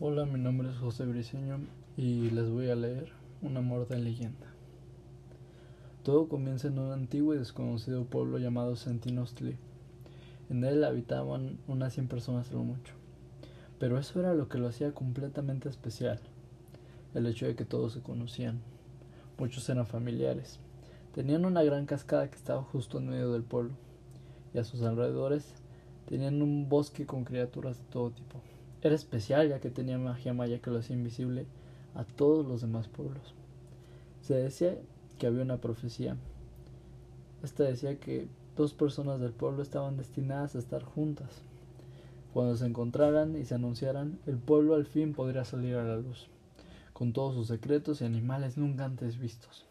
Hola, mi nombre es José Briceño y les voy a leer Una muerte en leyenda. Todo comienza en un antiguo y desconocido pueblo llamado Sentinostli. En él habitaban unas 100 personas lo mucho. Pero eso era lo que lo hacía completamente especial. El hecho de que todos se conocían. Muchos eran familiares. Tenían una gran cascada que estaba justo en medio del pueblo. Y a sus alrededores tenían un bosque con criaturas de todo tipo. Era especial ya que tenía magia maya que lo hacía invisible a todos los demás pueblos. Se decía que había una profecía. Esta decía que dos personas del pueblo estaban destinadas a estar juntas. Cuando se encontraran y se anunciaran, el pueblo al fin podría salir a la luz, con todos sus secretos y animales nunca antes vistos.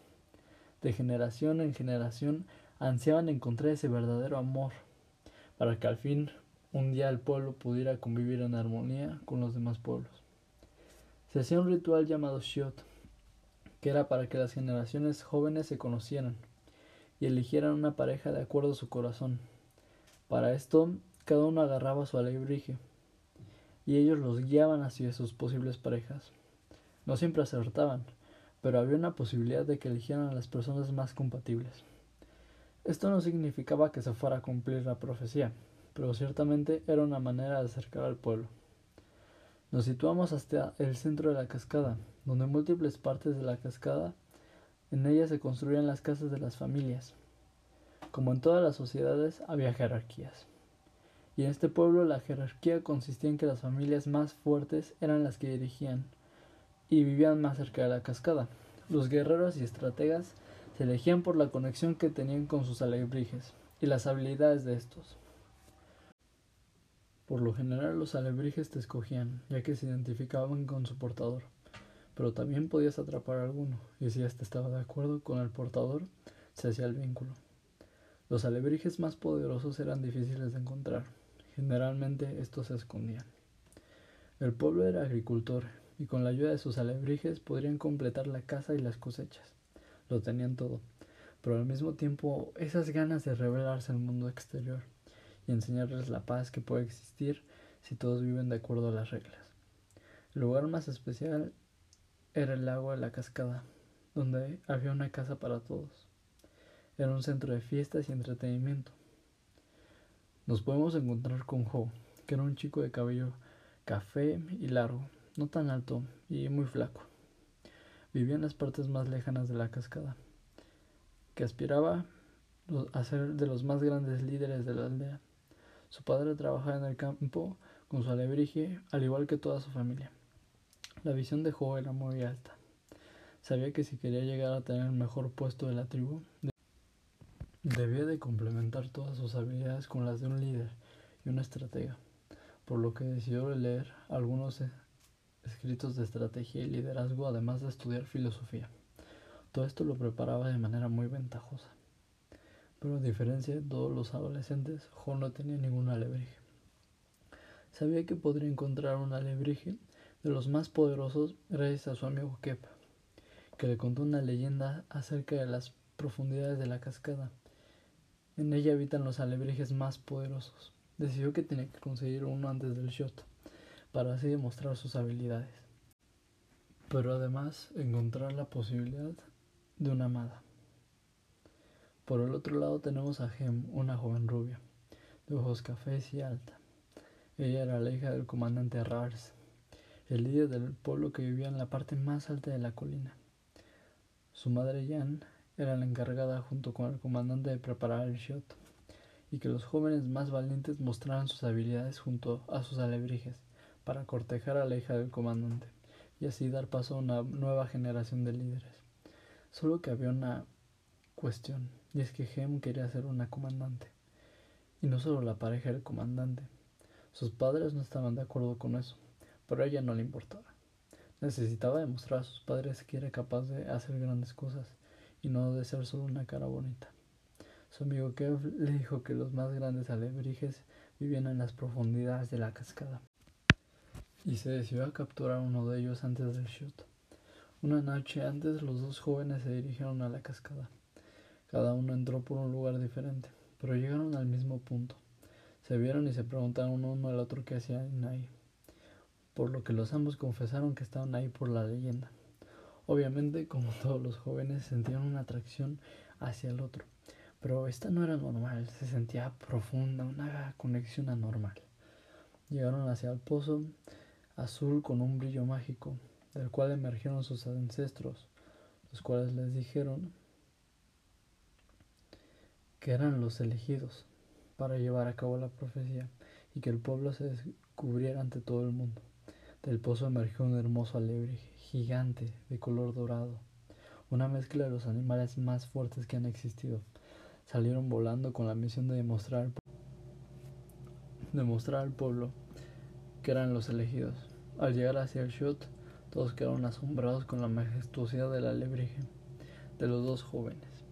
De generación en generación ansiaban encontrar ese verdadero amor, para que al fin un día el pueblo pudiera convivir en armonía con los demás pueblos. Se hacía un ritual llamado Shiot, que era para que las generaciones jóvenes se conocieran y eligieran una pareja de acuerdo a su corazón. Para esto, cada uno agarraba su alebrije y ellos los guiaban hacia sus posibles parejas. No siempre acertaban, pero había una posibilidad de que eligieran a las personas más compatibles. Esto no significaba que se fuera a cumplir la profecía, pero ciertamente era una manera de acercar al pueblo. Nos situamos hasta el centro de la cascada, donde múltiples partes de la cascada en ella se construían las casas de las familias. Como en todas las sociedades había jerarquías. Y en este pueblo la jerarquía consistía en que las familias más fuertes eran las que dirigían y vivían más cerca de la cascada. Los guerreros y estrategas se elegían por la conexión que tenían con sus alebrijes y las habilidades de estos. Por lo general los alebrijes te escogían, ya que se identificaban con su portador, pero también podías atrapar a alguno, y si éste estaba de acuerdo con el portador, se hacía el vínculo. Los alebrijes más poderosos eran difíciles de encontrar, generalmente estos se escondían. El pueblo era agricultor, y con la ayuda de sus alebrijes podrían completar la casa y las cosechas. Lo tenían todo, pero al mismo tiempo esas ganas de revelarse al mundo exterior y enseñarles la paz que puede existir si todos viven de acuerdo a las reglas. El lugar más especial era el lago de la cascada, donde había una casa para todos. Era un centro de fiestas y entretenimiento. Nos podemos encontrar con Joe, que era un chico de cabello café y largo, no tan alto y muy flaco. Vivía en las partes más lejanas de la cascada, que aspiraba a ser de los más grandes líderes de la aldea. Su padre trabajaba en el campo con su alebrije, al igual que toda su familia. La visión de Joe era muy alta. Sabía que si quería llegar a tener el mejor puesto de la tribu, debía de complementar todas sus habilidades con las de un líder y una estratega, por lo que decidió leer algunos escritos de estrategia y liderazgo, además de estudiar filosofía. Todo esto lo preparaba de manera muy ventajosa. Pero a diferencia de todos los adolescentes, Jo no tenía ningún alebrije. Sabía que podría encontrar un alebrije de los más poderosos gracias a su amigo Kep, que le contó una leyenda acerca de las profundidades de la cascada. En ella habitan los alebrijes más poderosos. Decidió que tenía que conseguir uno antes del shot, para así demostrar sus habilidades. Pero además encontrar la posibilidad de una amada. Por el otro lado tenemos a Gem, una joven rubia, de ojos cafés y alta. Ella era la hija del comandante Rars, el líder del pueblo que vivía en la parte más alta de la colina. Su madre Jan era la encargada junto con el comandante de preparar el shot y que los jóvenes más valientes mostraran sus habilidades junto a sus alebrijes para cortejar a la hija del comandante y así dar paso a una nueva generación de líderes. Solo que había una cuestión, y es que Gem quería ser una comandante. Y no solo la pareja del comandante. Sus padres no estaban de acuerdo con eso, pero a ella no le importaba. Necesitaba demostrar a sus padres que era capaz de hacer grandes cosas y no de ser solo una cara bonita. Su amigo Kev le dijo que los más grandes alebrijes vivían en las profundidades de la cascada y se decidió a capturar uno de ellos antes del shoot. Una noche antes los dos jóvenes se dirigieron a la cascada. Cada uno entró por un lugar diferente, pero llegaron al mismo punto. Se vieron y se preguntaron uno al otro qué hacían ahí. por lo que los ambos confesaron que estaban ahí por la leyenda. Obviamente, como todos los jóvenes, sentían una atracción hacia el otro, pero esta no era normal, se sentía profunda, una conexión anormal. Llegaron hacia el pozo azul con un brillo mágico, del cual emergieron sus ancestros, los cuales les dijeron que eran los elegidos para llevar a cabo la profecía y que el pueblo se descubriera ante todo el mundo. Del pozo emergió un hermoso alebrije, gigante, de color dorado, una mezcla de los animales más fuertes que han existido. Salieron volando con la misión de demostrar, demostrar al pueblo que eran los elegidos. Al llegar hacia el shot, todos quedaron asombrados con la majestuosidad del alebrije de los dos jóvenes.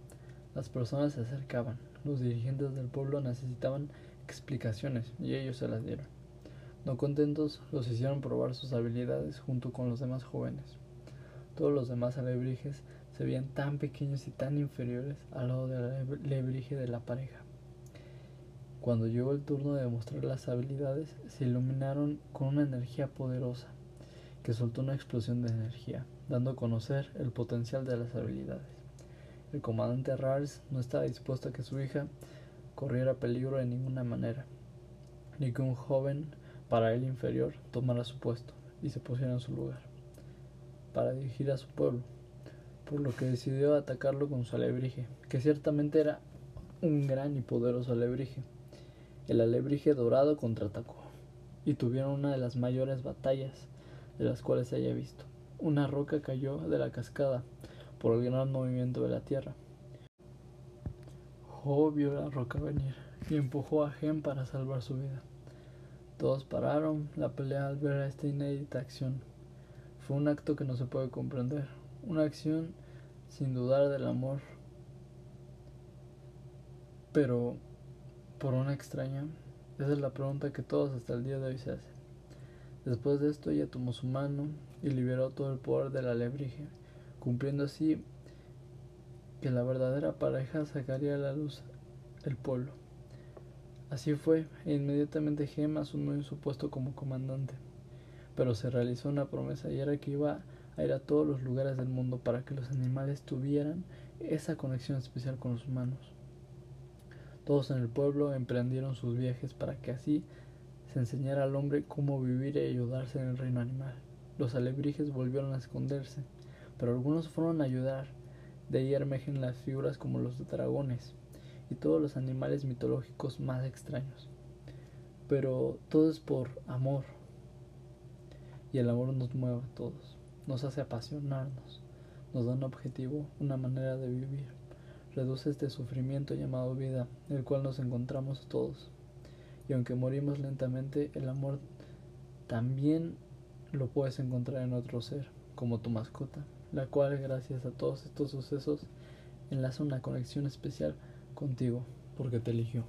Las personas se acercaban, los dirigentes del pueblo necesitaban explicaciones y ellos se las dieron. No contentos, los hicieron probar sus habilidades junto con los demás jóvenes. Todos los demás alebrijes se veían tan pequeños y tan inferiores al lado del alebrije de la pareja. Cuando llegó el turno de demostrar las habilidades, se iluminaron con una energía poderosa, que soltó una explosión de energía, dando a conocer el potencial de las habilidades. El comandante Rars no estaba dispuesto a que su hija corriera peligro de ninguna manera, ni que un joven para él inferior tomara su puesto y se pusiera en su lugar, para dirigir a su pueblo, por lo que decidió atacarlo con su alebrije, que ciertamente era un gran y poderoso alebrije. El alebrije dorado contraatacó y tuvieron una de las mayores batallas de las cuales se haya visto. Una roca cayó de la cascada por el gran movimiento de la tierra. Jo vio la roca venir y empujó a Gen para salvar su vida. Todos pararon la pelea al ver esta inédita acción. Fue un acto que no se puede comprender, una acción sin dudar del amor, pero por una extraña? Esa es la pregunta que todos hasta el día de hoy se hacen. Después de esto ella tomó su mano y liberó todo el poder de la alebrije, cumpliendo así que la verdadera pareja sacaría a la luz el pueblo. Así fue, e inmediatamente Gem asumió su puesto como comandante. Pero se realizó una promesa y era que iba a ir a todos los lugares del mundo para que los animales tuvieran esa conexión especial con los humanos. Todos en el pueblo emprendieron sus viajes para que así se enseñara al hombre cómo vivir y ayudarse en el reino animal. Los alebrijes volvieron a esconderse, pero algunos fueron a ayudar. De ahí emergen las figuras como los dragones y todos los animales mitológicos más extraños. Pero todo es por amor. Y el amor nos mueve a todos, nos hace apasionarnos, nos da un objetivo, una manera de vivir reduce este sufrimiento llamado vida, el cual nos encontramos todos. Y aunque morimos lentamente, el amor también lo puedes encontrar en otro ser, como tu mascota, la cual gracias a todos estos sucesos enlaza una conexión especial contigo, porque te eligió.